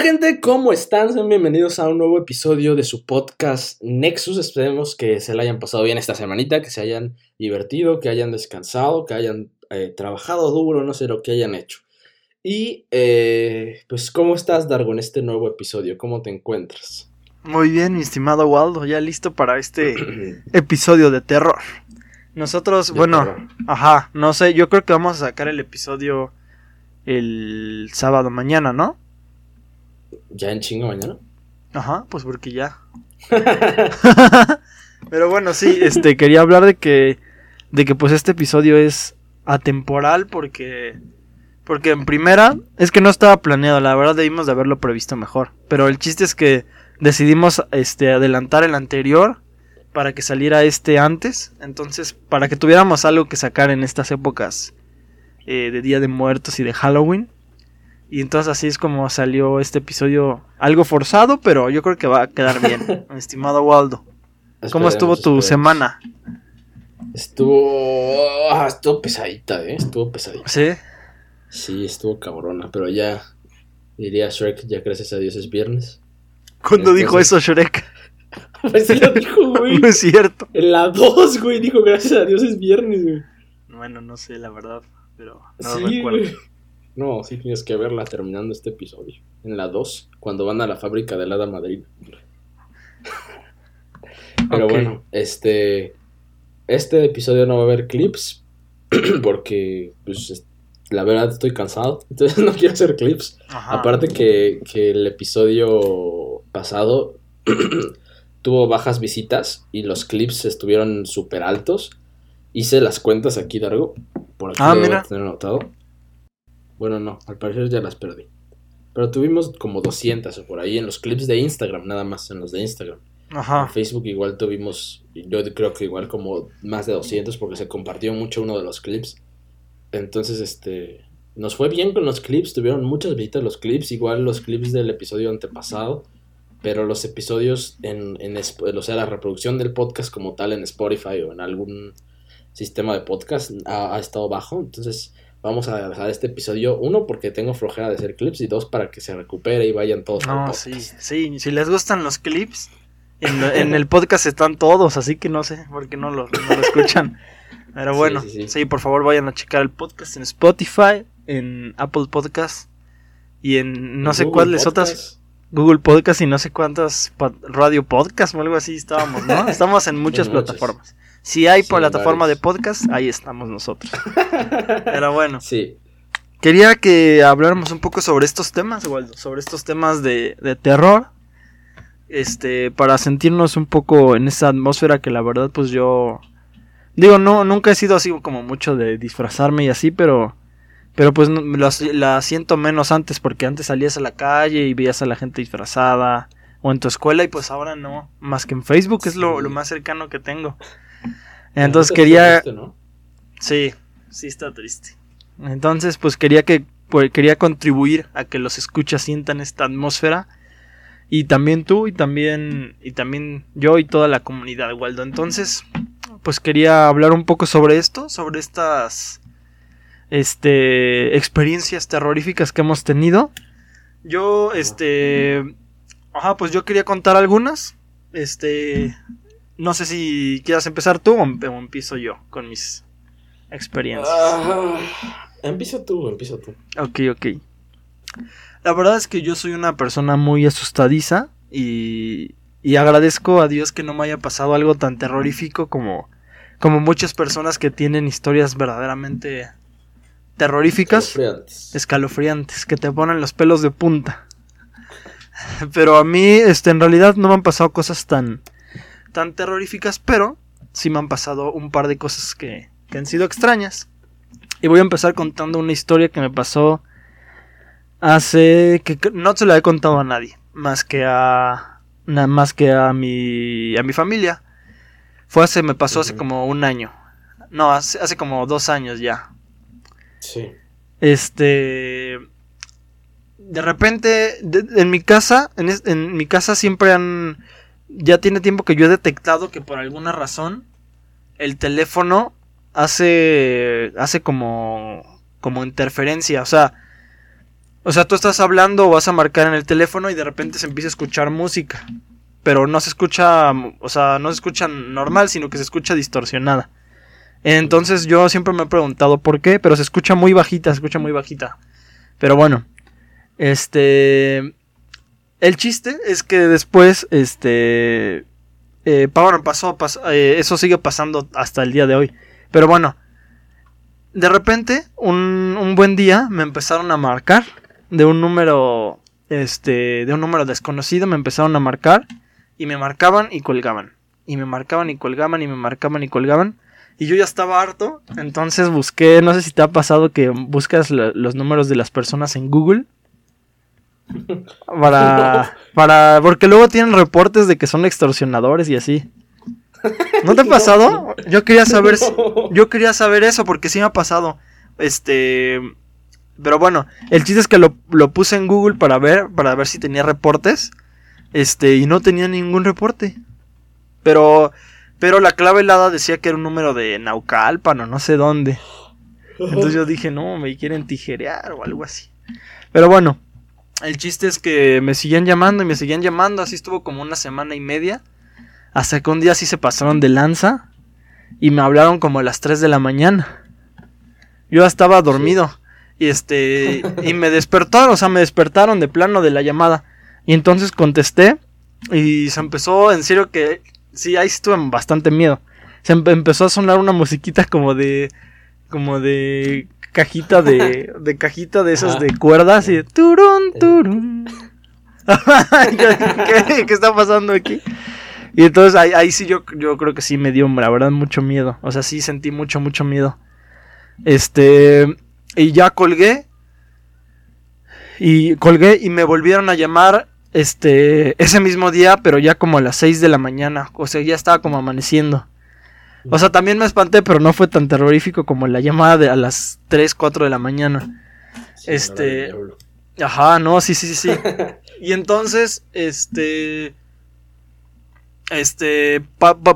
Hola gente, ¿cómo están? Sean bienvenidos a un nuevo episodio de su podcast Nexus. Esperemos que se la hayan pasado bien esta semanita, que se hayan divertido, que hayan descansado, que hayan eh, trabajado duro, no sé lo que hayan hecho. Y eh, pues, ¿cómo estás, Dargo, en este nuevo episodio? ¿Cómo te encuentras? Muy bien, mi estimado Waldo, ya listo para este episodio de terror. Nosotros, De bueno, terror. ajá, no sé, yo creo que vamos a sacar el episodio el sábado mañana, ¿no? ¿Ya en chingo mañana? Ajá, pues porque ya. Pero bueno, sí, este quería hablar de que de que pues este episodio es atemporal porque porque en primera es que no estaba planeado, la verdad debimos de haberlo previsto mejor, pero el chiste es que decidimos este adelantar el anterior para que saliera este antes, entonces para que tuviéramos algo que sacar en estas épocas eh, de Día de Muertos y de Halloween. Y entonces así es como salió este episodio algo forzado, pero yo creo que va a quedar bien, mi estimado Waldo. ¿Cómo estuvo tu esperemos. semana? Estuvo... ah, estuvo pesadita, ¿eh? Estuvo pesadita. ¿Sí? Sí, estuvo cabrona, pero ya... Diría Shrek, ya gracias a Dios es viernes. ¿Cuándo dijo eso Shrek? Pues sí lo dijo, güey. No es cierto. En la 2, güey, dijo gracias a Dios es viernes, güey. Bueno, no sé la verdad, pero no sí, recuerdo. güey. No, sí tienes que verla terminando este episodio. En la 2, cuando van a la fábrica de Hada Madrid. Pero bueno, este. Este episodio no va a haber clips. Porque, pues, es- la verdad estoy cansado. Entonces no quiero hacer clips. Ajá. Aparte que, que el episodio pasado tuvo bajas visitas y los clips estuvieron súper altos. Hice las cuentas aquí, Dargo. Por aquí Ah, mira. tener anotado. Bueno, no, al parecer ya las perdí. Pero tuvimos como 200 o por ahí en los clips de Instagram, nada más en los de Instagram. En Ajá. Facebook igual tuvimos, yo creo que igual como más de 200 porque se compartió mucho uno de los clips. Entonces, este, nos fue bien con los clips, tuvieron muchas visitas los clips, igual los clips del episodio antepasado, pero los episodios en, en o sea, la reproducción del podcast como tal en Spotify o en algún sistema de podcast ha, ha estado bajo, entonces vamos a dejar este episodio, uno, porque tengo flojera de hacer clips y dos, para que se recupere y vayan todos No, sí, sí, si les gustan los clips, en, en el podcast están todos, así que no sé por qué no lo, no lo escuchan. Pero bueno, sí, sí, sí. por favor vayan a checar el podcast en Spotify, en Apple Podcast y en no sé Google cuáles Podcast. otras, Google Podcast y no sé cuántas Radio Podcast o algo así estábamos, ¿no? Estamos en muchas En muchas. Si hay Sí, plataforma de podcast, ahí estamos nosotros. Pero bueno, Sí, Quería que habláramos un poco sobre estos temas, Waldo, sobre estos temas de, de terror. Este, para sentirnos un poco en esa atmósfera que la verdad, pues yo. Digo, no, nunca he sido así como mucho de disfrazarme y así, pero. Pero pues la, la siento menos antes, porque antes salías a la calle y veías a la gente disfrazada. O en tu escuela, y pues ahora no. Más que en Facebook, es lo, lo más cercano que tengo. Entonces quería. está triste, ¿no? Sí, sí está triste. Entonces, pues quería que pues, quería contribuir a que los escuchas sientan esta atmósfera y también tú y también y también yo y toda la comunidad Waldo. Entonces, pues quería hablar un poco sobre esto, sobre estas este experiencias terroríficas que hemos tenido. Yo este ajá, pues yo quería contar algunas. Este no sé si quieras empezar tú o, em- o empiezo yo con mis experiencias. Ah, empieza tú, empieza tú. Ok, ok. La verdad es que yo soy una persona muy asustadiza y, y agradezco a Dios que no me haya pasado algo tan terrorífico como, como muchas personas que tienen historias verdaderamente terroríficas, Escalofriantes. escalofriantes, que te ponen los pelos de punta. Pero a mí, este, en realidad no me han pasado cosas tan, tan terroríficas, pero sí me han pasado un par de cosas que, que han sido extrañas. Y voy a empezar contando una historia que me pasó hace que no se la he contado a nadie, más que a nada más que a mi a mi familia. Fue hace me pasó hace como un año. No, hace, hace como dos años ya. Sí. Este. De repente, de- en mi casa, en, en mi casa siempre han. Ya tiene tiempo que yo he detectado que por alguna razón el teléfono hace. hace como. como interferencia. O sea, O sea, tú estás hablando o vas a marcar en el teléfono y de repente se empieza a escuchar música. Pero no se escucha, o sea, no se escucha normal, sino que se escucha distorsionada. Entonces yo siempre me he preguntado por qué, pero se escucha muy bajita, se escucha muy bajita. Pero bueno, este... El chiste es que después, este... Eh, bueno, pasó, eh, eso sigue pasando hasta el día de hoy. Pero bueno, de repente, un, un buen día me empezaron a marcar de un número, este, de un número desconocido, me empezaron a marcar y me marcaban y colgaban. Y me marcaban y colgaban y me marcaban y colgaban. Y yo ya estaba harto, entonces busqué, no sé si te ha pasado que buscas los números de las personas en Google. Para, para, porque luego tienen reportes de que son extorsionadores y así. ¿No te ha pasado? Yo quería saber, yo quería saber eso porque sí me ha pasado. Este, pero bueno, el chiste es que lo, lo, puse en Google para ver, para ver si tenía reportes. Este, y no tenía ningún reporte. Pero pero la clave helada decía que era un número de Naucalpan o no sé dónde. Entonces yo dije, no, me quieren tijerear o algo así. Pero bueno, el chiste es que me seguían llamando y me seguían llamando. Así estuvo como una semana y media. Hasta que un día sí se pasaron de lanza. Y me hablaron como a las 3 de la mañana. Yo estaba dormido. Y este. Y me despertaron, o sea, me despertaron de plano de la llamada. Y entonces contesté. Y se empezó, en serio que sí, ahí estuve bastante miedo. Se empezó a sonar una musiquita como de. como de. Cajita de. de cajita de esas de cuerdas y de. turun, turun. ¿Qué, ¿Qué, está pasando aquí? Y entonces ahí, ahí sí yo, yo creo que sí me dio, la verdad, mucho miedo. O sea, sí sentí mucho, mucho miedo. Este. Y ya colgué. Y colgué y me volvieron a llamar este, ese mismo día, pero ya como a las 6 de la mañana, o sea, ya estaba como amaneciendo. O sea, también me espanté, pero no fue tan terrorífico como la llamada de a las 3, 4 de la mañana. este, ajá, no, sí, sí, sí. y entonces, este, este,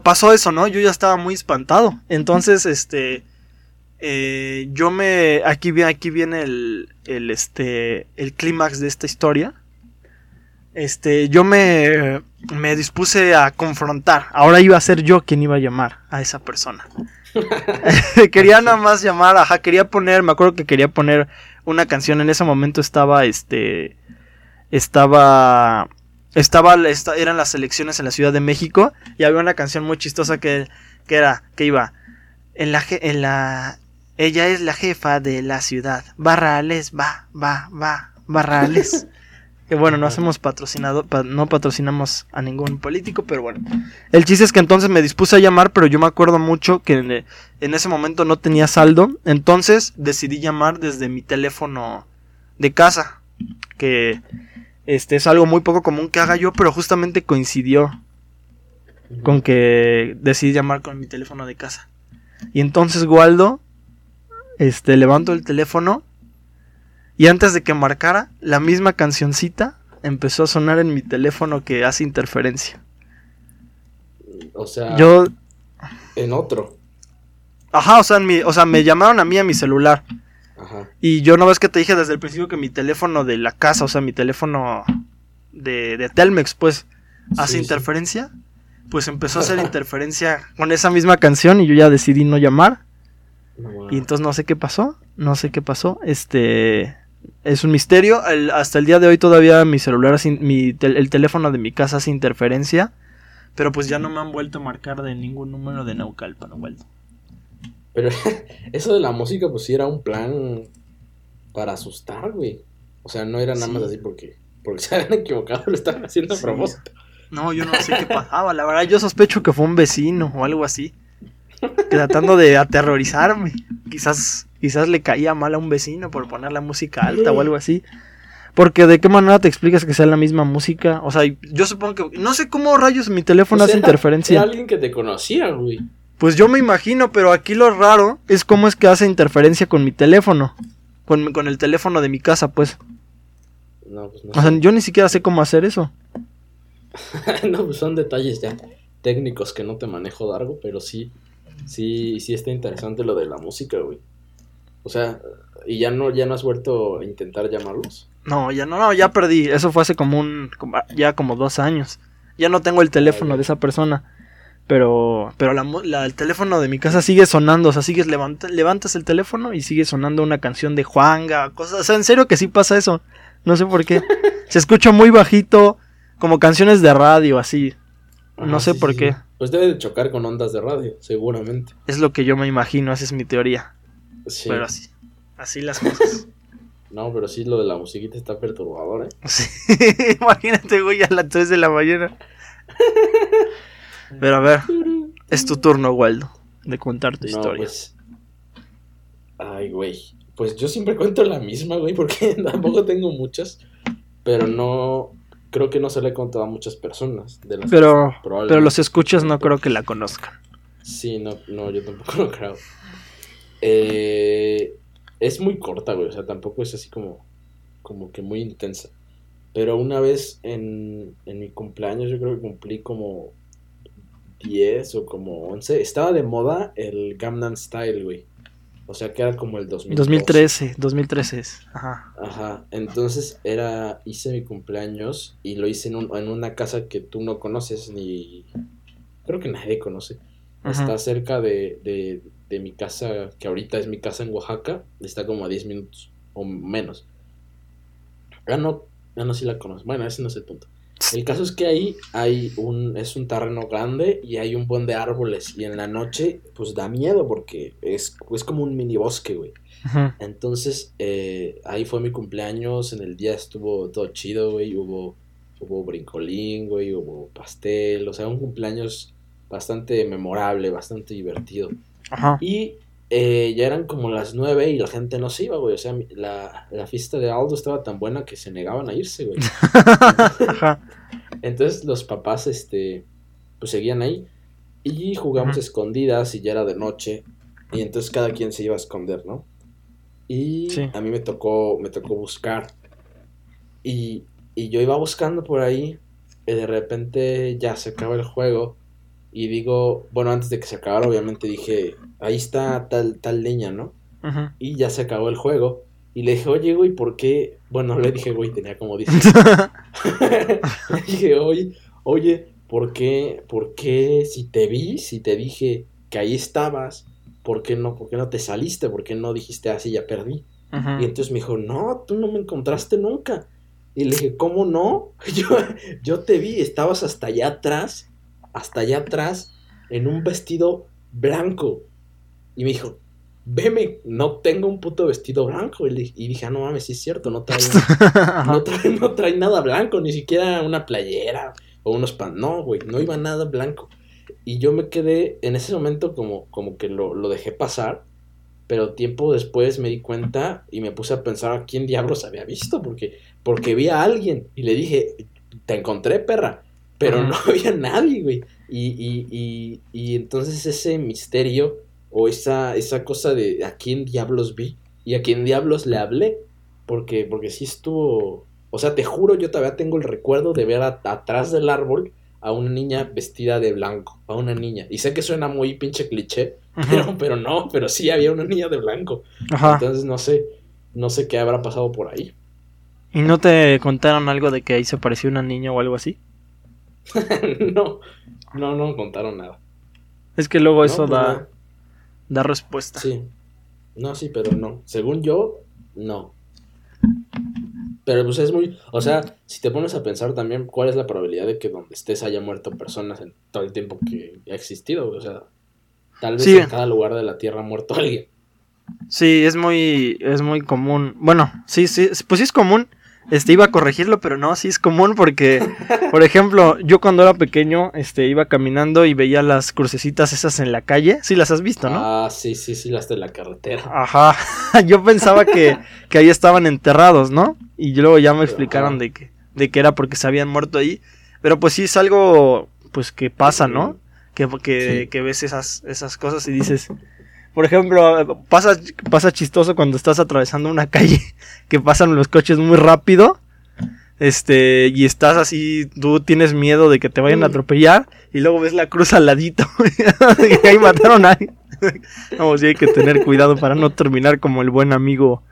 pasó eso, ¿no? Yo ya estaba muy espantado. Entonces, este, eh, yo me, aquí, aquí viene el, el, este, el clímax de esta historia este, yo me, me dispuse a confrontar. Ahora iba a ser yo quien iba a llamar a esa persona. quería nada más llamar, ajá, quería poner, me acuerdo que quería poner una canción. En ese momento estaba, este, estaba, estaba, eran las elecciones en la Ciudad de México y había una canción muy chistosa que, que era, que iba, en la, en la, ella es la jefa de la ciudad. Barrales, va, va, va, Barrales. Que bueno, no hacemos patrocinado, no patrocinamos a ningún político, pero bueno. El chiste es que entonces me dispuse a llamar, pero yo me acuerdo mucho que en, ese momento no tenía saldo. Entonces decidí llamar desde mi teléfono de casa. Que este es algo muy poco común que haga yo, pero justamente coincidió con que decidí llamar con mi teléfono de casa. Y entonces Waldo, este, levanto el teléfono y antes de que marcara, la misma cancioncita empezó a sonar en mi teléfono que hace interferencia. O sea, yo en otro. Ajá, o sea, en mi, o sea, me llamaron a mí a mi celular. Ajá. Y yo no ves que te dije desde el principio que mi teléfono de la casa, o sea, mi teléfono de, de Telmex, pues, hace interferencia. Pues empezó a hacer interferencia con esa misma canción y yo ya decidí no llamar. Y entonces no sé qué pasó, no sé qué pasó. Este, es un misterio. hasta el día de hoy todavía mi celular, mi, el teléfono de mi casa hace interferencia. Pero pues ya no me han vuelto a marcar de ningún número de Naucalpan, no vuelto. Pero eso de la música, pues sí era un plan para asustar, güey. O sea, no era nada más así porque, porque se habían equivocado, lo estaban haciendo a propósito. No, yo no sé qué pasaba. La verdad, yo sospecho que fue un vecino o algo así. Tratando de aterrorizarme. Quizás Quizás le caía mal a un vecino por poner la música alta o algo así. Porque de qué manera te explicas que sea la misma música. O sea, yo supongo que. No sé cómo rayos mi teléfono hace interferencia. Era alguien que te conocía, güey. Pues yo me imagino, pero aquí lo raro es cómo es que hace interferencia con mi teléfono. Con, con el teléfono de mi casa, pues. No, pues no. O sea, yo ni siquiera sé cómo hacer eso. no, pues son detalles ya técnicos que no te manejo largo, pero sí. Sí, sí está interesante lo de la música, güey. O sea, ¿Y ya no, ya no has vuelto a intentar llamarlos? No, ya no, no, ya perdí. Eso fue hace como un, como- ya como dos años. Ya no tengo el teléfono Ah, de esa persona. Pero, pero la, el teléfono de mi casa sigue sonando. O sea, sigues levanta- levantas el teléfono y sigue sonando una canción de Juanga, cosas. O sea, en serio que sí pasa eso. No sé por qué. Se escucha muy bajito, como canciones de radio, así. No Ajá, sé sí, por sí, qué. Pues debe de chocar con ondas de radio, seguramente. Es lo que yo me imagino, esa es mi teoría. Sí. Pero así, así las cosas. No, pero sí lo de la musiquita está perturbador, ¿eh? Sí, imagínate, güey, a las 3 de la mañana. Pero a ver, es tu turno, Waldo, de contar tu No, historia. pues. Ay, güey. Pues yo siempre cuento la misma, güey, porque tampoco tengo muchas. Pero no. Creo que no se la he contado a muchas personas. De las Pero, pero los escuchas no creo que la conozcan. Sí, no, no, yo tampoco lo creo. Eh, es muy corta, güey. O sea, tampoco es así como, como que muy intensa. Pero una vez en, en mi cumpleaños, yo creo que cumplí como 10 o como 11. Estaba de moda el Gangnam Style, güey. O sea, que era como el 2012. 2013, 2013 es. Ajá. Ajá, entonces era, hice mi cumpleaños y lo hice en, un- en una casa que tú no conoces ni, creo que nadie conoce. Ajá. Está cerca de, de, de mi casa, que ahorita es mi casa en Oaxaca, está como a 10 minutos o menos. Ah, no, ah, no, sí la conozco. Bueno, ese no es el punto. El caso es que ahí hay un, es un terreno grande y hay un buen de árboles y en la noche pues da miedo porque es, es como un mini bosque, güey. Ajá. Entonces, eh, ahí fue mi cumpleaños, en el día estuvo todo chido, güey, hubo, hubo brincolín, güey, hubo pastel, o sea, un cumpleaños bastante memorable, bastante divertido. Ajá. Y eh, ya eran como las nueve y la gente no se iba, güey, o sea, la, la fiesta de Aldo estaba tan buena que se negaban a irse, güey. Entonces los papás, este, pues seguían ahí y jugamos escondidas y ya era de noche y entonces cada quien se iba a esconder, ¿no? Y Sí. a mí me tocó, me tocó buscar y, y yo iba buscando por ahí y de repente ya se acaba el juego y digo, bueno, antes de que se acabara obviamente dije, ahí está tal, tal leña, ¿no? Y ya se acabó el juego y le dije, oye, güey, ¿por qué? Bueno, le dije, güey, tenía como 10 dije, oye, oye, ¿por qué, por qué si te vi, si te dije que ahí estabas, ¿por qué no, por qué no te saliste? ¿Por qué no dijiste así, ya perdí? Y entonces me dijo, no, tú no me encontraste nunca. Y le dije, ¿cómo no? Yo, yo te vi, estabas hasta allá atrás, hasta allá atrás, en un vestido blanco. Y me dijo, veme, no tengo un puto vestido blanco. Y, dije, ah, no mames, sí es cierto, no trae, Ajá. no trae, no trae nada blanco, ni siquiera una playera o unos pan. No, güey, no iba nada blanco. Y yo me quedé en ese momento como, como que lo, lo dejé pasar. Pero tiempo después me di cuenta y me puse a pensar a quién diablos había visto. Porque, porque vi a alguien y le dije, te encontré, perra. Pero no había nadie, güey. Y, y, y, y entonces ese misterio o esa, esa cosa de a quién diablos vi y a quién diablos le hablé. Porque, porque sí estuvo. O sea, te juro, yo todavía tengo el recuerdo de ver a- atrás del árbol a una niña vestida de blanco. A una niña. Y sé que suena muy pinche cliché, pero, pero no, pero sí había una niña de blanco. Ajá. Entonces no sé, no sé qué habrá pasado por ahí. ¿Y no te contaron algo de que ahí se pareció una niña o algo así? no, no, no contaron nada. Es que luego No, eso pues da, no. da respuesta. Sí. No, sí, pero no. Según yo, no. Pero pues es muy, o sea, si te pones a pensar también cuál es la probabilidad de que donde estés haya muerto personas en todo el tiempo que ha existido, o sea, tal vez Sí. en cada lugar de la Tierra ha muerto alguien. Sí, es muy, es muy común. Bueno, sí, sí, pues sí es común. Este, iba a corregirlo, pero no, sí es común porque, por ejemplo, yo cuando era pequeño, este, iba caminando y veía las crucecitas esas en la calle. Sí las has visto, ¿no? Ah, sí, sí, sí, las de la carretera. Ajá. Yo pensaba que, que ahí estaban enterrados, ¿no? Y luego ya me explicaron de que, de que era porque se habían muerto ahí. Pero pues sí es algo, pues que pasa, ¿no? Que, que, Sí. que ves esas, esas cosas y dices, por ejemplo, pasa, pasa chistoso cuando estás atravesando una calle, que pasan los coches muy rápido, este, y estás así, tú tienes miedo de que te vayan a Mm. atropellar, y luego ves la cruz al ladito, y ahí mataron a alguien. No, sí hay que tener cuidado para no terminar como el buen amigo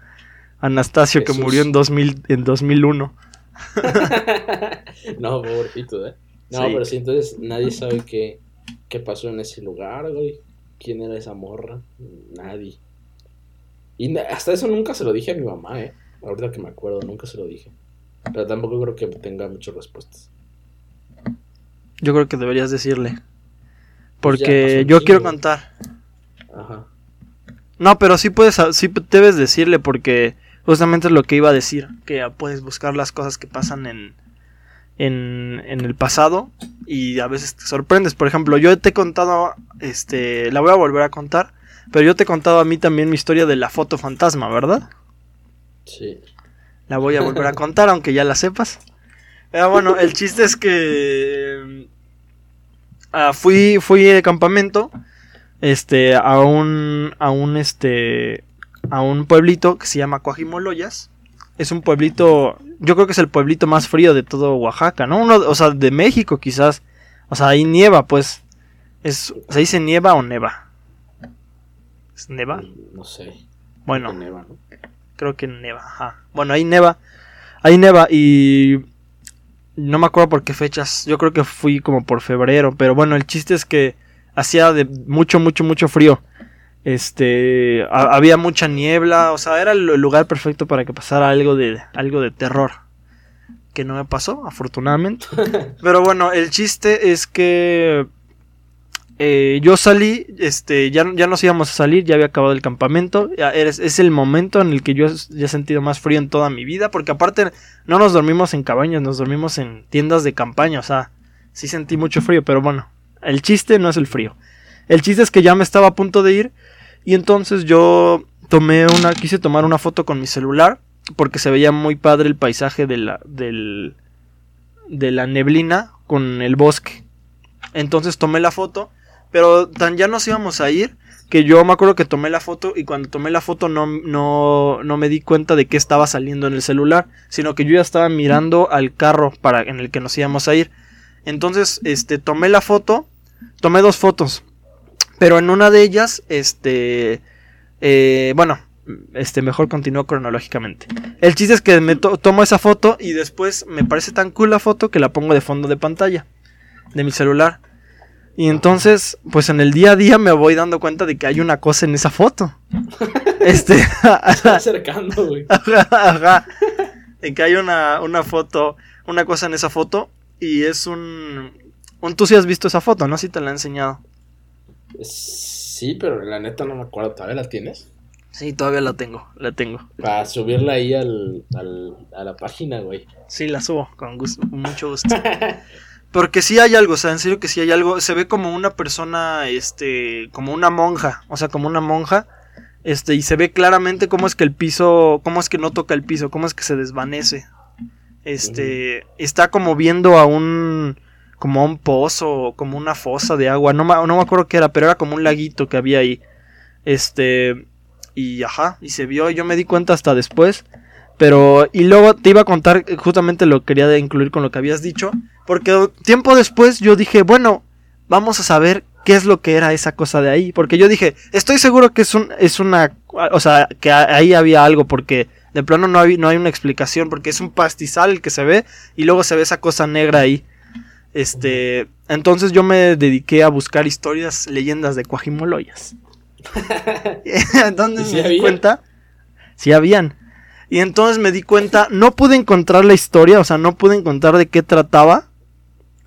Anastasio que murió en, 2000, en 2001. no, pobrecito, ¿eh? No, pero sí, entonces nadie sabe qué, qué pasó en ese lugar, güey. ¿Quién era esa morra? Nadie. Y hasta eso nunca se lo dije a mi mamá, ¿eh? Ahorita que me acuerdo, nunca se lo dije. Pero tampoco creo que tenga muchas respuestas. Yo creo que deberías decirle. Pues Porque yo quiero contar. Ajá. No, pero sí puedes, sí debes decirle porque justamente es lo que iba a decir, que puedes buscar las cosas que pasan en, en, en el pasado y a veces te sorprendes. Por ejemplo, yo te he contado, este, la voy a volver a contar, pero yo te he contado a mí también mi historia de la foto fantasma, ¿verdad? Sí. La voy a volver a contar, aunque ya la sepas. Pero bueno, el chiste es que uh, fui, fui de campamento este, a un, a un, este, a un pueblito que se llama Coajimoloyas. Es un pueblito, yo creo que es el pueblito más frío de todo Oaxaca, ¿no? Uno, o sea, de México quizás. O sea, ahí nieva, pues. Es, ¿Se dice nieva o neva? ¿Es neva? No sé. Bueno, creo que neva, ajá. Bueno, ahí neva. Ahí neva y no me acuerdo por qué fechas. Yo creo que fui como por febrero. Pero bueno, el chiste es que hacía de mucho, mucho, mucho frío. Este, había mucha niebla, o sea, era el lugar perfecto para que pasara algo de, algo de terror. Que no me pasó, afortunadamente. Pero bueno, el chiste es que eh, yo salí, este, ya, ya nos íbamos a salir, ya había acabado el campamento. es, es, el momento en el que yo ya he sentido más frío en toda mi vida, porque aparte no nos dormimos en cabañas, nos dormimos en tiendas de campaña, o sea, sí sentí mucho frío, pero bueno, el chiste no es el frío. El chiste es que ya me estaba a punto de ir y entonces yo tomé una, quise tomar una foto con mi celular porque se veía muy padre el paisaje de la, del, de la neblina con el bosque. Entonces tomé la foto, pero tan ya nos íbamos a ir que yo me acuerdo que tomé la foto y cuando tomé la foto no, no, no me di cuenta de que estaba saliendo en el celular, sino que yo ya estaba mirando al carro para, en el que nos íbamos a ir. Entonces, este, tomé la foto, tomé dos fotos. Pero en una de ellas, este. Eh, bueno, este, mejor continúo cronológicamente. El chiste es que me tomo esa foto y después me parece tan cool la foto que la pongo de fondo de pantalla de mi celular. Y entonces, pues en el día a día me voy dando cuenta de que hay una cosa en esa foto. este. acercando, güey. De que hay una, una foto, una cosa en esa foto. Y es un. un Tú sí has visto esa foto, ¿no? Si te la he enseñado. Sí, pero la neta no me acuerdo. ¿Todavía la tienes? Sí, todavía la tengo, la tengo. Para subirla ahí al, a la página, güey. Sí, la subo, con gusto, con mucho gusto. Porque sí hay algo, o sea, en serio que sí hay algo. Se ve como una persona, este, como una monja, o sea, como una monja. Este, y se ve claramente cómo es que el piso, cómo es que no toca el piso, cómo es que se desvanece. Este, está como viendo a un, como un pozo, como una fosa de agua, no, no me acuerdo qué era, pero era como un laguito que había ahí. Este, y ajá, y se vio, yo me di cuenta hasta después. Pero, y luego te iba a contar, justamente lo quería incluir con lo que habías dicho, porque tiempo después yo dije, bueno, vamos a saber qué es lo que era esa cosa de ahí, porque yo dije, estoy seguro que es, un, es una, o sea, que ahí había algo, porque de plano no hay, no hay una explicación, porque es un pastizal que se ve, y luego se ve esa cosa negra ahí. Este, entonces yo me dediqué a buscar historias, leyendas de Cuajimoloyas. entonces me di cuenta, sí habían. Y entonces me di cuenta, no pude encontrar la historia, o sea, no pude encontrar de qué trataba,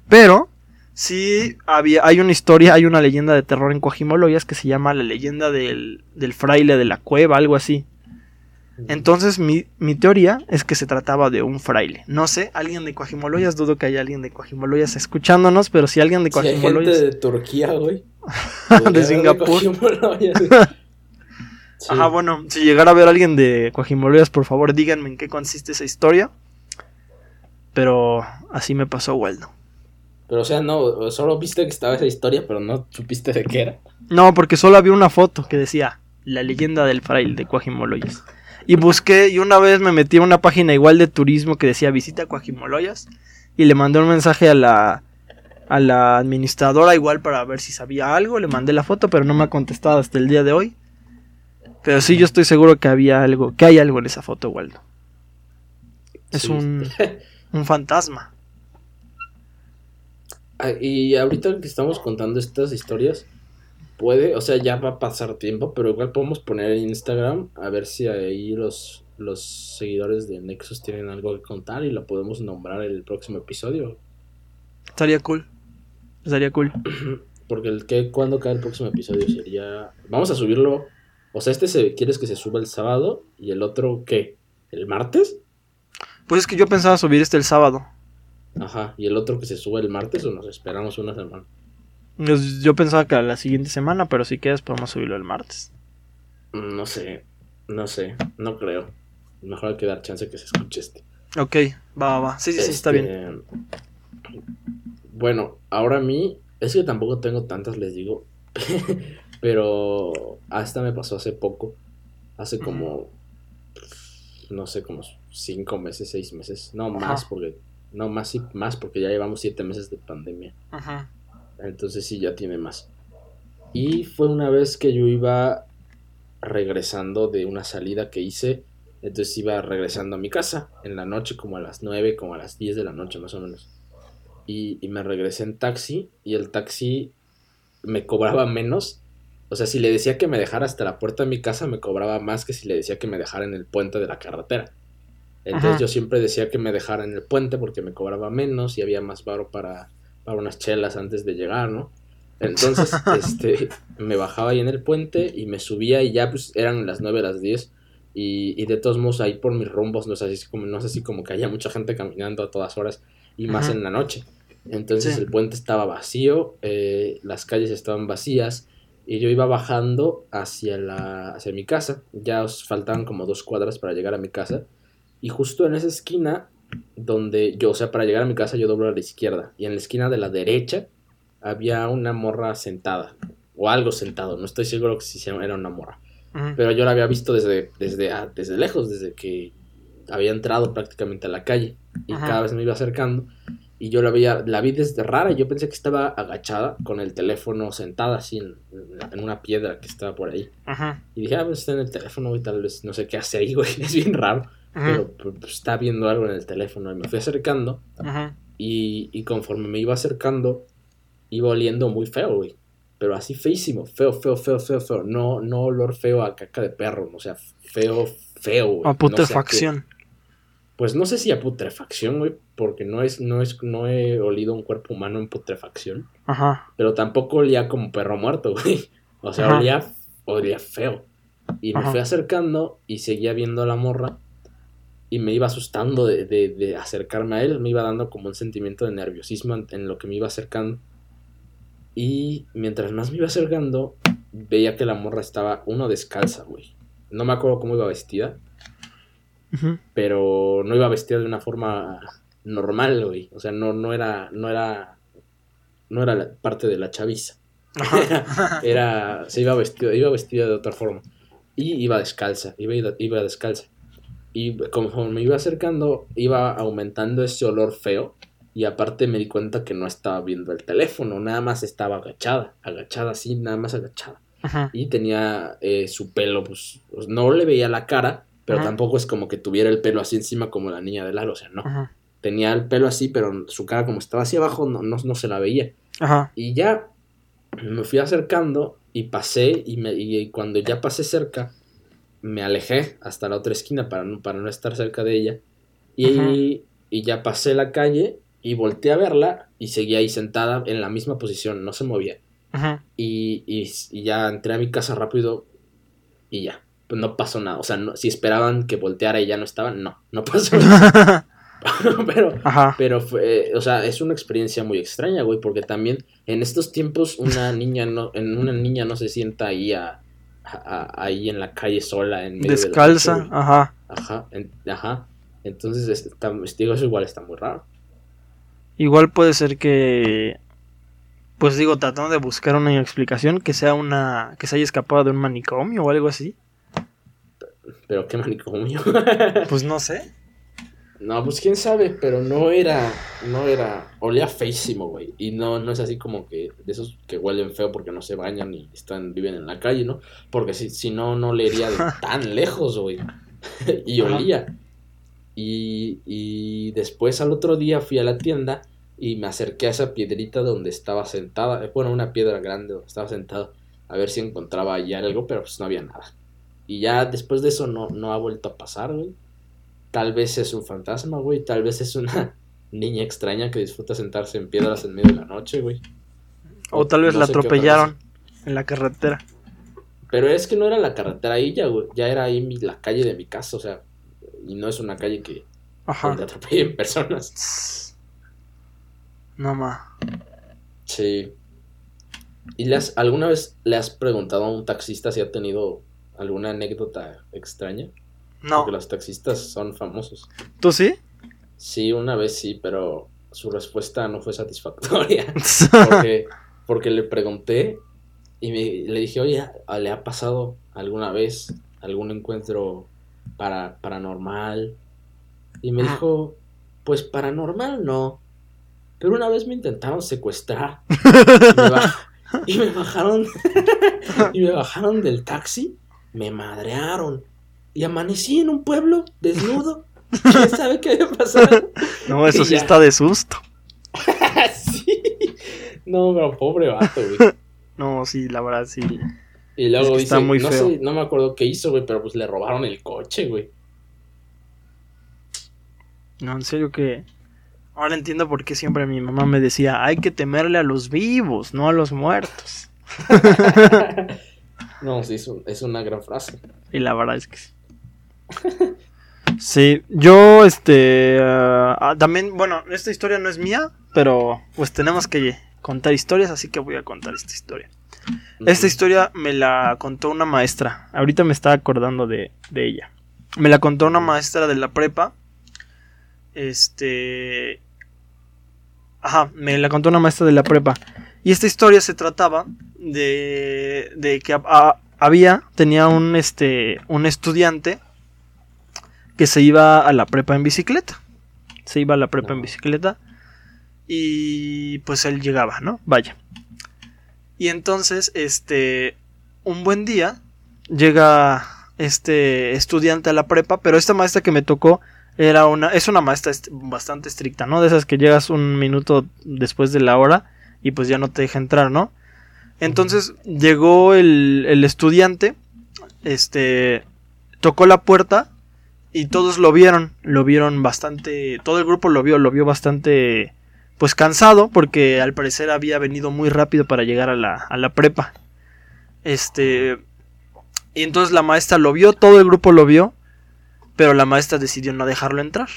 pero sí había, hay una historia, hay una leyenda de terror en Cuajimoloyas que se llama la leyenda del, del fraile de la cueva, algo así. Entonces mi, teoría es que se trataba de un fraile. No sé, alguien de Coajimoloyas, dudo que haya alguien de Coajimoloyas escuchándonos, pero si alguien de Coajimoloyas... de Turquía, güey. de Singapur. Ajá, bueno, si llegara a ver alguien de Coajimoloyas, por favor díganme en qué consiste esa historia. Pero así me pasó Waldo. Pero o sea, no, solo viste que estaba esa historia, pero no supiste de qué era. No, porque solo había una foto que decía la leyenda del fraile de Coajimoloyas. Y busqué y una vez me metí a una página igual de turismo que decía visita Coajimoloyas y le mandé un mensaje a la a la administradora igual para ver si sabía algo, le mandé la foto, pero no me ha contestado hasta el día de hoy. Pero sí, yo estoy seguro que había algo, que hay algo en esa foto, Waldo. Es un, un fantasma. Ah, y ahorita que estamos contando estas historias, puede, o sea, ya va a pasar tiempo, pero igual podemos poner en Instagram a ver si ahí los, los seguidores de Nexus tienen algo que contar y lo podemos nombrar en el próximo episodio. Estaría cool. Estaría cool. Porque el que cuando cae el próximo episodio sería. Vamos a subirlo. O sea, este se, quieres que se suba el sábado y el otro ¿qué? ¿El martes? Pues es que yo pensaba subir este el sábado. Ajá, y el otro que se suba el martes o nos esperamos una semana. Pues yo pensaba que a la siguiente semana, pero si quieres podemos subirlo el martes. No sé, no sé, no creo. Mejor hay que dar chance que se escuche este. Ok, va, va, va. Sí, sí, sí, está bien. Este, bueno, ahora a mí, es que tampoco tengo tantas, les digo. pero hasta me pasó hace poco. Hace como, no sé, como cinco meses, seis meses. No más, porque, no más y más, porque ya llevamos siete meses de pandemia. Ajá. Entonces sí, ya tiene más. Y fue una vez que yo iba regresando de una salida que hice. Entonces iba regresando a mi casa en la noche, como a las 9, como a las 10 de la noche más o menos. Y, me regresé en taxi y el taxi me cobraba menos. O sea, si le decía que me dejara hasta la puerta de mi casa, me cobraba más que si le decía que me dejara en el puente de la carretera. Entonces yo siempre decía que me dejara en el puente porque me cobraba menos y había más varo para, para unas chelas antes de llegar, ¿no? Entonces, este, me bajaba ahí en el puente y me subía y ya pues eran las 9, las 10 y, y de todos modos ahí por mis rumbos, no sé, así como, no sé si como que haya mucha gente caminando a todas horas y más en la noche. Entonces el puente estaba vacío, eh, las calles estaban vacías y yo iba bajando hacia, la, hacia mi casa, ya os faltaban como dos cuadras para llegar a mi casa. Y justo en esa esquina donde yo, o sea, para llegar a mi casa yo doblo a la izquierda. Y en la esquina de la derecha había una morra sentada o algo sentado, no estoy seguro que si era una morra, pero yo la había visto desde, desde, ah, desde lejos, desde que había entrado prácticamente a la calle. Y cada vez me iba acercando y yo la veía, la vi desde rara y yo pensé que estaba agachada con el teléfono sentada así en, una piedra que estaba por ahí. Y dije, ah, pues está en el teléfono y tal vez no sé qué hace ahí, güey, es bien raro pero pues, está viendo algo en el teléfono y me fui acercando y, y, conforme me iba acercando iba oliendo muy feo, güey. Pero así feísimo, feo, feo, feo, feo, feo. No, no olor feo a caca de perro, o sea, feo, feo, güey. A putrefacción. Pues no sé si a putrefacción, güey, porque no es, no es, no he olido un cuerpo humano en putrefacción. Ajá. Pero tampoco olía como perro muerto, güey. O sea, olía, olía feo. Y me fui acercando y seguía viendo a la morra y me iba asustando de, de, acercarme a él, me iba dando como un sentimiento de nerviosismo en, lo que me iba acercando. Y mientras más me iba acercando, veía que la morra estaba, uno, descalza, güey. No me acuerdo cómo iba vestida, pero no iba vestida de una forma normal, güey. O sea, no, no era, no era, no era la parte de la chaviza. era, se iba vestida, iba vestida de otra forma. Y iba descalza, iba, iba descalza. Y conforme me iba acercando, iba aumentando ese olor feo. Y aparte me di cuenta que no estaba viendo el teléfono, nada más estaba agachada, agachada así, nada más agachada. Y tenía eh, su pelo, pues, pues, no le veía la cara, pero tampoco es como que tuviera el pelo así encima como la niña del aro, o sea, no. Tenía el pelo así, pero su cara como estaba hacia abajo, no, no, se la veía. Y ya me fui acercando y pasé, y, me, y cuando ya pasé cerca, me alejé hasta la otra esquina para no, para no estar cerca de ella. Y, y, ya pasé la calle y volteé a verla y seguía ahí sentada en la misma posición, no se movía. Y, y, ya entré a mi casa rápido y ya, pues no pasó nada. O sea, si esperaban que volteara y ya no estaba, no, no pasó nada. pero, pero fue, o sea, es una experiencia muy extraña, güey, porque también en estos tiempos una niña no, en una niña no se sienta ahí a, ahí en la calle sola. En medio Descalza, ajá. Ajá, ajá. Entonces, está, digo, eso igual está muy raro. Igual puede ser que, pues digo, tratando de buscar una explicación, que sea una, que se haya escapado de un manicomio o algo así. ¿Pero qué manicomio? pues no sé. No, pues quién sabe, pero no era, no era, olía feísimo, güey. Y no, no es así como que de esos que huelen feo porque no se bañan y están, viven en la calle, ¿no? Porque si, si no, no le iría de tan lejos, güey. y olía. Y, y después al otro día fui a la tienda y me acerqué a esa piedrita donde estaba sentada, bueno, una piedra grande donde estaba sentada, a ver si encontraba allá algo, pero pues no había nada. Y ya después de eso no, no ha vuelto a pasar, güey. Tal vez es un fantasma, güey. Tal vez es una niña extraña que disfruta sentarse en piedras en medio de la noche, güey. O, tal vez la atropellaron en la carretera. Pero es que no era la carretera ahí, ya, güey. Ya era ahí la calle de mi casa, o sea. Y no es una calle que. Ajá. Donde atropellen personas. No más. Sí. ¿Y le alguna vez le has preguntado a un taxista si ha tenido alguna anécdota extraña? No. Porque los taxistas son famosos. ¿Tú sí? Sí, una vez sí, pero su respuesta no fue satisfactoria. porque, le pregunté y me, le dije, oye, ¿le ha pasado alguna vez algún encuentro para, paranormal? Y me dijo, pues paranormal no. Pero una vez me intentaron secuestrar. y me bajaron. y me bajaron del taxi. Me madrearon y amanecí en un pueblo desnudo. ¿Quién sabe qué había pasado? No, eso sí está de susto. sí. No, pero pobre vato, güey. No, sí, la verdad sí. Y luego dice, muy no, Sé, no me acuerdo qué hizo, güey, pero pues le robaron el coche, güey. No, en serio que... Ahora entiendo por qué siempre mi mamá me decía, hay que temerle a los vivos, no a los muertos. no, sí, es, es una gran frase. Y la verdad es que sí. Sí, yo, este, ah, también, bueno, esta historia no es mía, pero pues tenemos que contar historias, así que voy a contar esta historia. Esta historia me la contó una maestra, ahorita me estaba acordando de, de ella. Me la contó una maestra de la prepa. Este... Ajá, me la contó una maestra de la prepa. Y esta historia se trataba de, de que había, tenía un, este, un estudiante que se iba a la prepa en bicicleta. Se iba a la prepa en bicicleta y pues él llegaba, ¿no? Vaya. Y entonces, este, un buen día llega este estudiante a la prepa, pero esta maestra que me tocó era una, es una maestra bastante estricta, ¿no? De esas que llegas un minuto después de la hora y pues ya no te deja entrar, ¿no? Entonces llegó el, el estudiante, este, tocó la puerta y todos lo vieron, lo vieron bastante, todo el grupo lo vio, lo vio bastante, pues cansado, porque al parecer había venido muy rápido para llegar a la, a la prepa. Este, y entonces la maestra lo vio, todo el grupo lo vio, pero la maestra decidió no dejarlo entrar.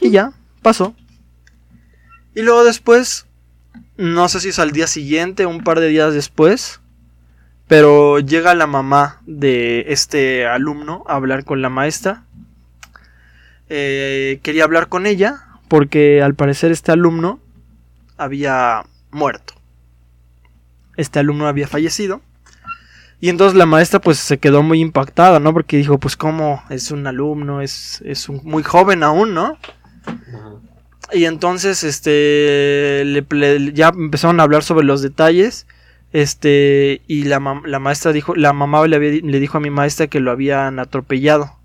Y ya, pasó. Y luego después, no sé si es al día siguiente, un par de días después, pero llega la mamá de este alumno a hablar con la maestra. Eh, quería hablar con ella porque al parecer este alumno había muerto. Este alumno había fallecido. Y entonces la maestra pues se quedó muy impactada, ¿no? Porque dijo, pues cómo es un alumno, es, es muy joven aún, ¿no? Y entonces, este, ya empezaron a hablar sobre los detalles. Este, y la, la maestra dijo, la mamá le, le, dijo a mi maestra que lo habían atropellado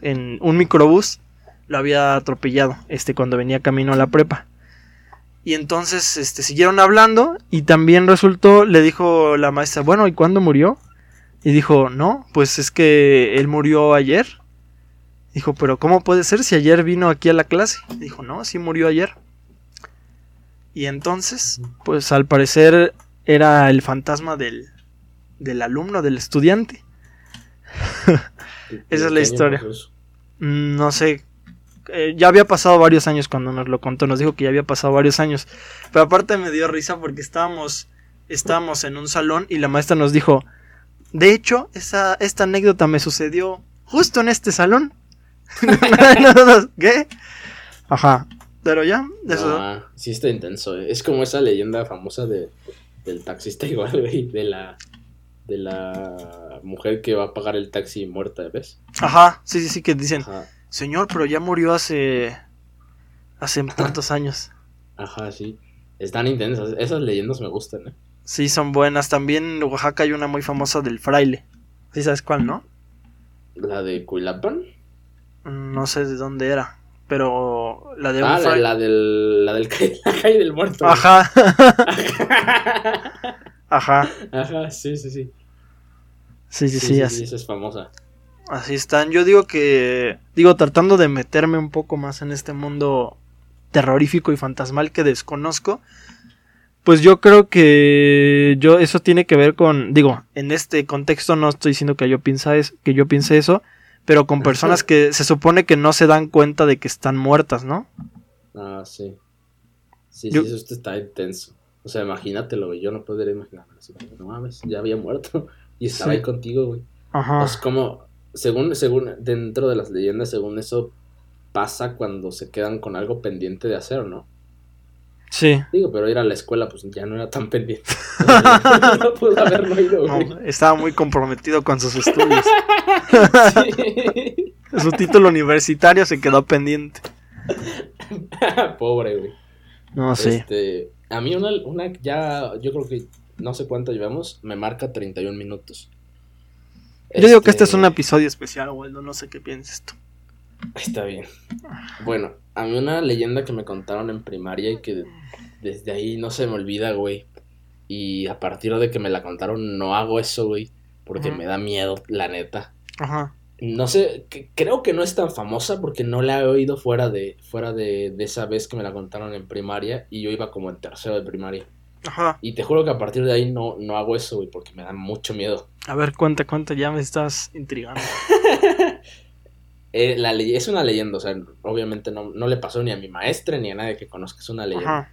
en un microbús, lo había atropellado, este, cuando venía camino a la prepa. Y entonces, este, siguieron hablando y también resultó, le dijo la maestra, bueno, ¿y cuándo murió? Y dijo, no, pues es que él murió ayer. Dijo, pero ¿cómo puede ser si ayer vino aquí a la clase? Dijo, no, sí murió ayer. Y entonces, pues al parecer era el fantasma del, del alumno, del estudiante. Esa es la historia. Mm, no sé. Eh, ya había pasado varios años cuando nos lo contó. Nos dijo que ya había pasado varios años. Pero aparte me dio risa porque estábamos, estábamos en un salón y la maestra nos dijo: De hecho, esa, esta anécdota me sucedió justo en este salón. ¿Qué? Ajá. Pero ya, eso. Ah, sí está intenso. Eh. Es como esa leyenda famosa de del taxista igual, güey, de la de la mujer que va a pagar el taxi muerta, ¿ves? Ajá, sí, sí, sí, que dicen, señor, pero ya murió hace hace tantos años. Ajá, sí. Están intensas. Esas leyendas me gustan, ¿eh? Sí, son buenas. También en Oaxaca hay una muy famosa del fraile. ¿Sí sabes cuál, no? ¿La de Cuilapan? No sé de dónde era. Pero la de Ah, la, del, la del la calle del muerto. Ajá. Ajá. Ajá, sí, sí, sí. Sí, sí, sí, así, esa es famosa. así están. Yo digo que. Digo, tratando de meterme un poco más en este mundo terrorífico y fantasmal que desconozco. Pues yo creo que yo eso tiene que ver con, digo, en este contexto no estoy diciendo que yo piensa es, que yo piense eso, pero con personas que se supone que no se dan cuenta de que están muertas, ¿no? Ah, sí. Sí, Yo- sí, eso está intenso. O sea, imagínatelo, güey. Yo no podría imaginarme así. No mames, ya había muerto. Y estaba Sí. ahí contigo, güey. Ajá. Pues como, según, según, dentro de las leyendas, según eso, pasa cuando se quedan con algo pendiente de hacer, ¿no? Sí. Digo, pero ir a la escuela, pues ya no era tan pendiente. no pudo haberlo ido, No, estaba muy comprometido con sus estudios. Sí. Su título universitario se quedó pendiente. Pobre, güey. No sé. Este, a mí una, una ya, yo creo que no sé cuánto llevamos, me marca 31 minutos. Yo digo que este es un episodio especial, Waldo. No sé qué pienses tú. Está bien. Bueno, a mí una leyenda que me contaron en primaria y que desde ahí no se me olvida, güey. Y a partir de que me la contaron no hago eso, güey. Porque me da miedo, la neta. Ajá. No sé, que- creo que no es tan famosa porque no la he oído fuera de, fuera de, de esa vez que me la contaron en primaria y yo iba como en tercero de primaria. Ajá. Y te juro que a partir de ahí no, no hago eso, güey, porque me da mucho miedo. A ver, cuenta, cuenta. Ya me estás intrigando. Eh, la es una leyenda, o sea, obviamente no, no le pasó ni a mi maestra ni a nadie que conozca, es una leyenda. Ajá.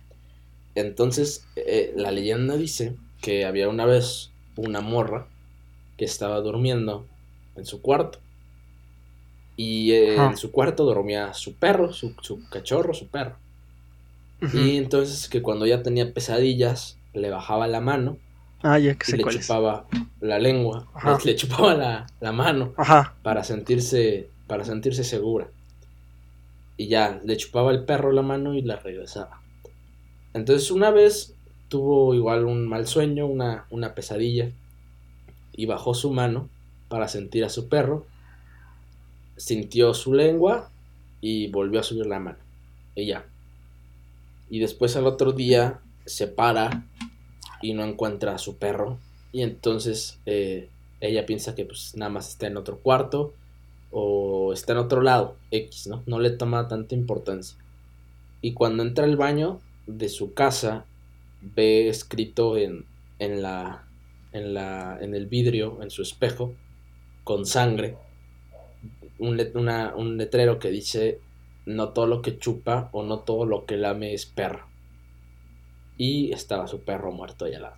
Entonces, eh, la leyenda dice que había una vez una morra que estaba durmiendo en su cuarto. Y eh, en su cuarto dormía su perro, su, su cachorro, su perro. Y entonces que cuando ella tenía pesadillas, le bajaba la mano Ah, ya que y sé le es. chupaba la lengua, Ajá. le chupaba la, la mano Ajá. para sentirse, para sentirse segura. Y ya, le chupaba el perro la mano y la regresaba. Entonces una vez tuvo igual un mal sueño, una, una pesadilla, y bajó su mano para sentir a su perro, sintió su lengua y volvió a subir la mano. Y ya. Y después al otro día se para y no encuentra a su perro. Y entonces eh, ella piensa que pues nada más está en otro cuarto o está en otro lado, X, ¿no? No le toma tanta importancia. Y cuando entra al baño de su casa, ve escrito en, en la en la en el vidrio, en su espejo, con sangre, un, una- un letrero que dice no todo lo que chupa o no todo lo que lame es perro. Y estaba su perro muerto ahí al lado.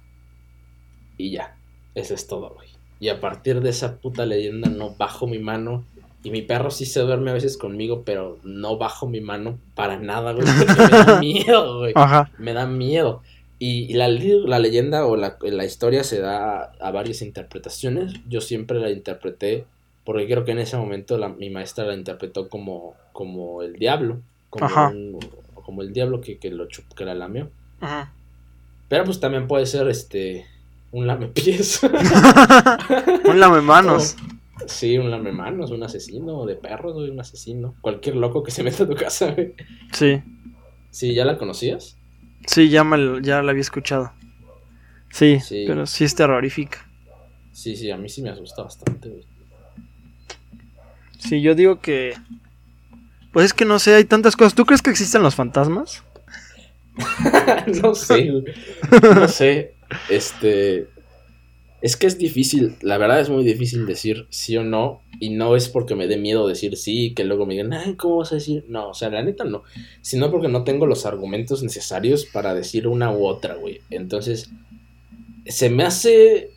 Y ya, eso es todo, güey. Y a partir de esa puta leyenda no bajo mi mano. Y mi perro sí se duerme a veces conmigo, pero no bajo mi mano para nada, güey. porque me da miedo, güey. Ajá. Me da miedo. Y, y la, la leyenda o la, la historia se da a varias interpretaciones. Yo siempre la interpreté, porque creo que en ese momento la- mi maestra la interpretó como, como el diablo. Como, Ajá. un- como el diablo que, que, lo chup- que la lamió. Ajá. Pero pues también puede ser este un lamepiés. Un lame manos. sí, un lamemanos, un asesino de perros, un asesino. Cualquier loco que se meta a tu casa, güey. Sí. Sí, ¿ya la conocías? Sí, ya, me ya la había escuchado. Sí, Sí. pero sí es terrorífica. Sí, sí, a mí sí me asusta bastante, güey. Sí, yo digo que. Pues es que no sé, hay tantas cosas. ¿Tú crees que existen los fantasmas? no sé. No sé. Este. Es que es difícil, la verdad es muy difícil decir sí o no. Y no es porque me dé miedo decir sí, que luego me digan, ay, ¿cómo vas a decir? No, o sea, la neta no. Sino porque no tengo los argumentos necesarios para decir una u otra, güey. Entonces, se me hace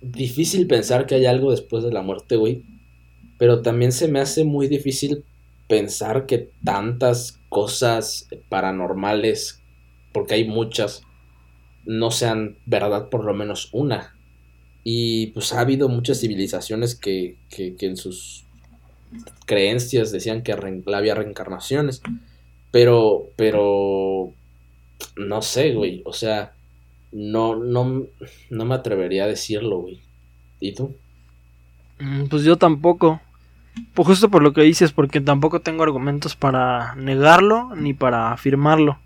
difícil pensar que hay algo después de la muerte, güey. Pero también se me hace muy difícil pensar que tantas cosas paranormales, porque hay muchas, no sean verdad por lo menos una. Y pues ha habido muchas civilizaciones que, que, que en sus creencias decían que había reencarnaciones. Pero, pero, no sé, güey. O sea, no, no, no me atrevería a decirlo, güey. ¿Y tú? Mm, pues yo tampoco. Pues justo por lo que dices, porque tampoco tengo argumentos para negarlo ni para afirmarlo.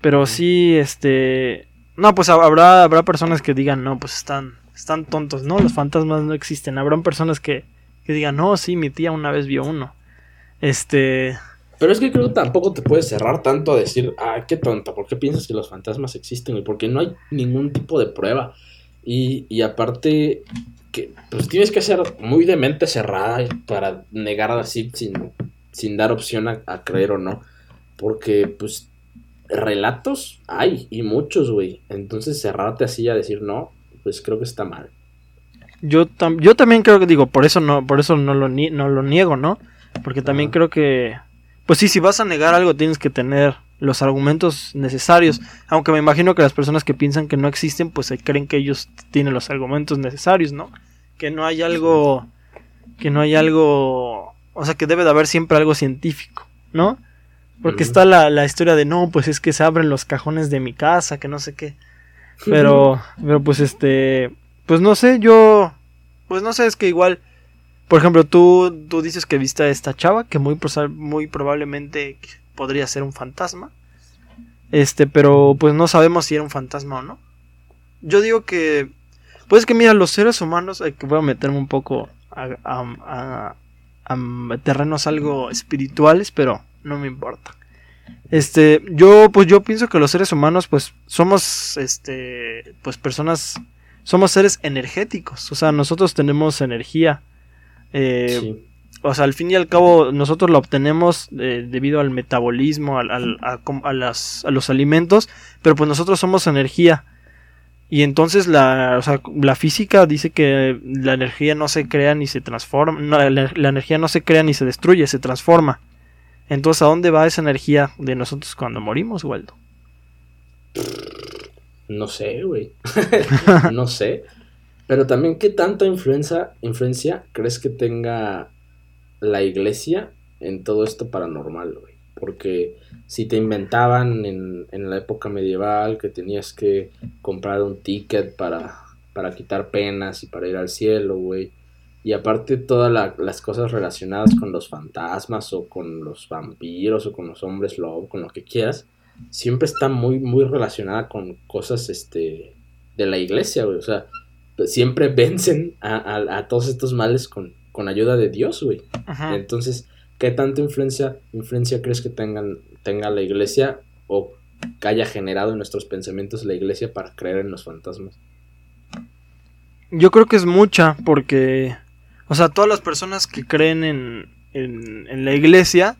Pero sí, este... No, pues habrá, habrá personas que digan, no, pues están, están tontos, ¿no? Los fantasmas no existen. Habrán personas que, que digan, no, sí, mi tía una vez vio uno. Este... Pero es que creo que tampoco te puedes cerrar tanto a decir, ah, qué tonta, ¿por qué piensas que los fantasmas existen? Y porque no hay ningún tipo de prueba. Y, y aparte, que pues tienes que ser muy de mente cerrada para negar así sin, sin dar opción a, creer o no. Porque, pues, relatos hay y muchos, güey. Entonces cerrarte así a decir no, pues creo que está mal. Yo, yo también creo que digo, por eso no, por eso no lo, no lo niego, ¿no? Porque también creo que pues sí, si vas a negar algo tienes que tener los argumentos necesarios. Aunque me imagino que las personas que piensan que no existen, pues creen que ellos tienen los argumentos necesarios, ¿no? Que no hay algo. Que no hay algo. O sea, que debe de haber siempre algo científico, ¿no? Porque está la, la, historia de no, pues es que se abren los cajones de mi casa, que no sé qué. Pero, pero pues este. Pues no sé, yo. Pues no sé, es que igual por ejemplo, tú, tú dices que viste a esta chava, que muy, muy probablemente podría ser un fantasma. Este, pero pues no sabemos si era un fantasma o no. Yo digo que. Pues que mira, los seres humanos. que voy a meterme un poco a, terrenos algo espirituales, pero no me importa. Este, yo, pues yo pienso que los seres humanos, pues, somos, este, pues personas, somos seres energéticos. O sea, nosotros tenemos energía. Eh, o sea, al fin y al cabo, nosotros lo obtenemos eh, debido al metabolismo, al, a, los alimentos, pero pues nosotros somos energía. Y entonces la, la física dice que la energía no se crea ni se transforma. la, energía no se crea ni se destruye, se transforma. Entonces, ¿a dónde va esa energía de nosotros cuando morimos, Waldo? No sé, güey. no sé. Pero también, ¿qué tanta influencia, influencia crees que tenga la iglesia en todo esto paranormal, güey? Porque si te inventaban en, en, la época medieval que tenías que comprar un ticket para, para quitar penas y para ir al cielo, güey. Y aparte todas las cosas relacionadas con los fantasmas o con los vampiros o con los hombres lobo, con lo que quieras, siempre está muy, muy relacionada con cosas este, de la iglesia, güey. O sea, siempre vencen a, todos estos males con, con ayuda de Dios, güey. Entonces, ¿qué tanta influencia, influencia crees que tengan, tenga la iglesia o que haya generado en nuestros pensamientos la iglesia para creer en los fantasmas? Yo creo que es mucha, porque, o sea, todas las personas que creen en, en, en la iglesia,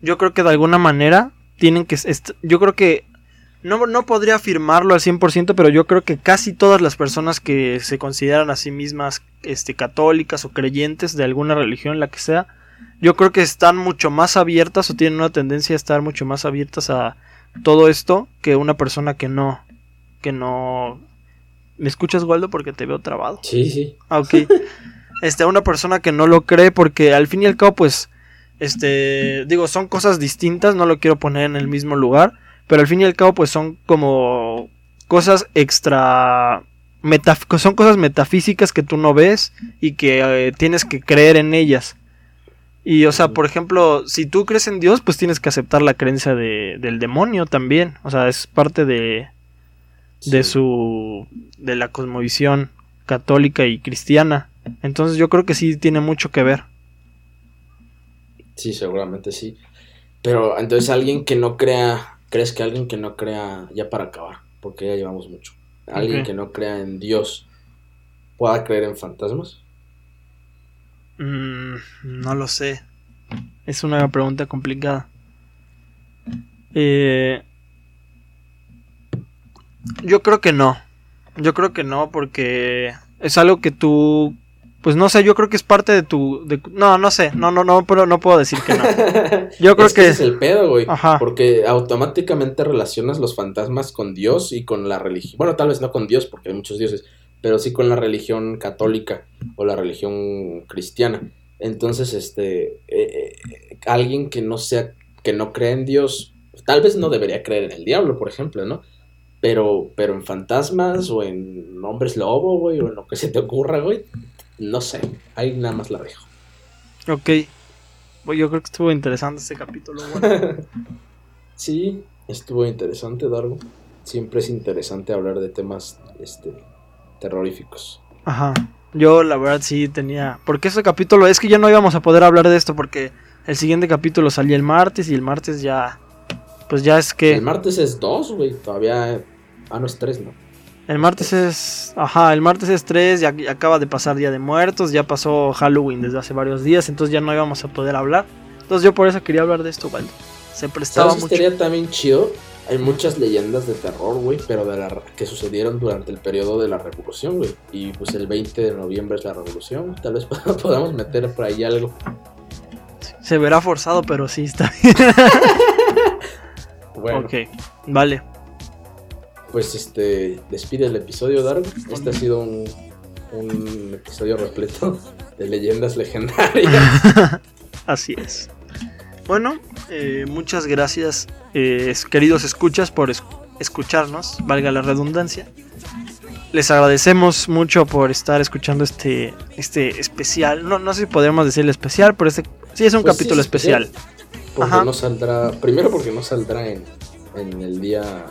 yo creo que de alguna manera tienen que, yo creo que no, no podría afirmarlo al 100%, pero yo creo que casi todas las personas que se consideran a sí mismas este, católicas o creyentes de alguna religión, la que sea, yo creo que están mucho más abiertas o tienen una tendencia a estar mucho más abiertas a todo esto que una persona que no, que no... ¿Me escuchas, Waldo? Porque te veo trabado. Sí, sí. Ah, ok. Este, una persona que no lo cree porque al fin y al cabo, pues, este, digo, son cosas distintas, no lo quiero poner en el mismo lugar pero al fin y al cabo pues son como cosas extra son cosas metafísicas que tú no ves y que eh, tienes que creer en ellas. Y, o sea, por ejemplo, si tú crees en Dios, pues tienes que aceptar la creencia de, del demonio también. O sea, es parte de, de su, de la cosmovisión católica y cristiana. Entonces yo creo que sí tiene mucho que ver. Sí, seguramente sí. Pero entonces alguien que no crea ¿Crees que alguien que no crea, ya para acabar, porque ya llevamos mucho, alguien que no crea en Dios pueda creer en fantasmas? Mm, no lo sé. Es una pregunta complicada. Eh, yo creo que no. Yo creo que no porque es algo que tú pues no sé, yo creo que es parte de tu. no, no sé, no, no, no, pero no puedo decir que no. Yo creo que, que. es el pedo, güey. Ajá. Porque automáticamente relacionas los fantasmas con Dios y con la religión. Bueno, tal vez no con Dios, porque hay muchos dioses, pero sí con la religión católica o la religión cristiana. Entonces, este, eh, eh, alguien que no sea, que no cree en Dios, tal vez no debería creer en el diablo, por ejemplo, ¿no? Pero, pero en fantasmas o en hombres lobo, güey, o en lo que se te ocurra, güey, no sé, ahí nada más la dejo. Ok. Bueno, yo creo que estuvo interesante este capítulo, sí, estuvo interesante, Dargo. Siempre es interesante hablar de temas, este, terroríficos. Ajá. Yo la verdad sí tenía... Porque ese capítulo es que ya no íbamos a poder hablar de esto porque el siguiente capítulo salía el martes y el martes ya... Pues ya es que... El martes es dos, güey. Todavía... Ah, no es tres, ¿no? El martes es... Ajá, el martes es tres, ya, acaba de pasar Día de Muertos, ya pasó Halloween desde hace varios días, entonces ya no íbamos a poder hablar. Entonces yo por eso quería hablar de esto, güey. Se prestaba ¿Sabes mucho. Sería también chido hay muchas leyendas de terror, güey, pero de la, que sucedieron durante el periodo de la revolución, güey. Y pues el 20 de noviembre es la revolución. Tal vez podamos meter por ahí algo. Se verá forzado, pero sí está bien. bueno. Ok, vale. Pues este, despide el episodio, Dark. Este ha sido un, un episodio repleto de leyendas legendarias. Así es. Bueno, eh, muchas gracias, eh, queridos escuchas, por escucharnos, valga la redundancia. Les agradecemos mucho por estar escuchando este, este especial. No, no sé si podríamos decirle especial, pero este sí es un pues capítulo especial. Porque no saldrá, primero porque no saldrá en, en el día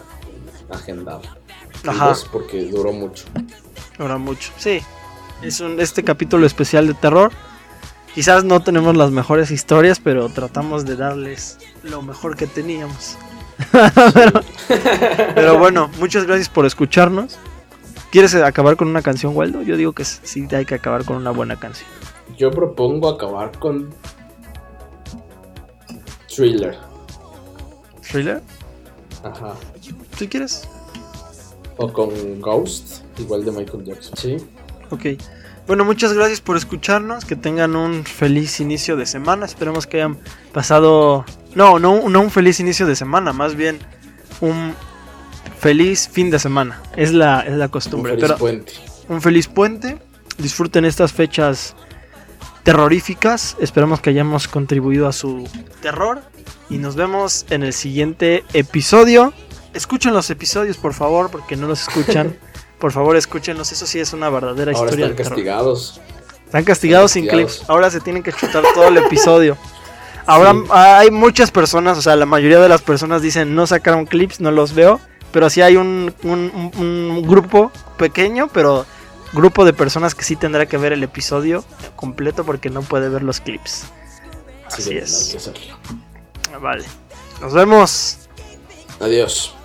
agendado. Ajá. porque duró mucho. Duró mucho, sí. Es un, este capítulo especial de terror Quizás no tenemos las mejores historias, pero tratamos de darles lo mejor que teníamos. pero, bueno, muchas gracias por escucharnos. ¿Quieres acabar con una canción, Waldo? Yo digo que sí hay que acabar con una buena canción. Yo propongo acabar con Thriller. ¿Thriller? Ajá. Si quieres. O con Ghost, igual de Michael Jackson. Sí. Ok. Bueno, muchas gracias por escucharnos. Que tengan un feliz inicio de semana. Esperemos que hayan pasado. No, no, no un feliz inicio de semana, más bien un feliz fin de semana. Es la, es la costumbre. Un feliz puente. Un feliz puente. Disfruten estas fechas terroríficas. Esperamos que hayamos contribuido a su terror. Y nos vemos en el siguiente episodio. Escuchen los episodios, por favor, porque no los escuchan. Por favor, escúchenos. Eso sí es una verdadera Ahora historia. Están castigados. Están castigados sin clips. Ahora se tienen que chutar todo el episodio. Ahora hay muchas personas, o sea, la mayoría de las personas dicen no sacaron clips, no los veo. Pero sí hay un, un, grupo pequeño, pero grupo de personas que sí tendrá que ver el episodio completo porque no puede ver los clips. Así es. Vale. Nos vemos. Adiós.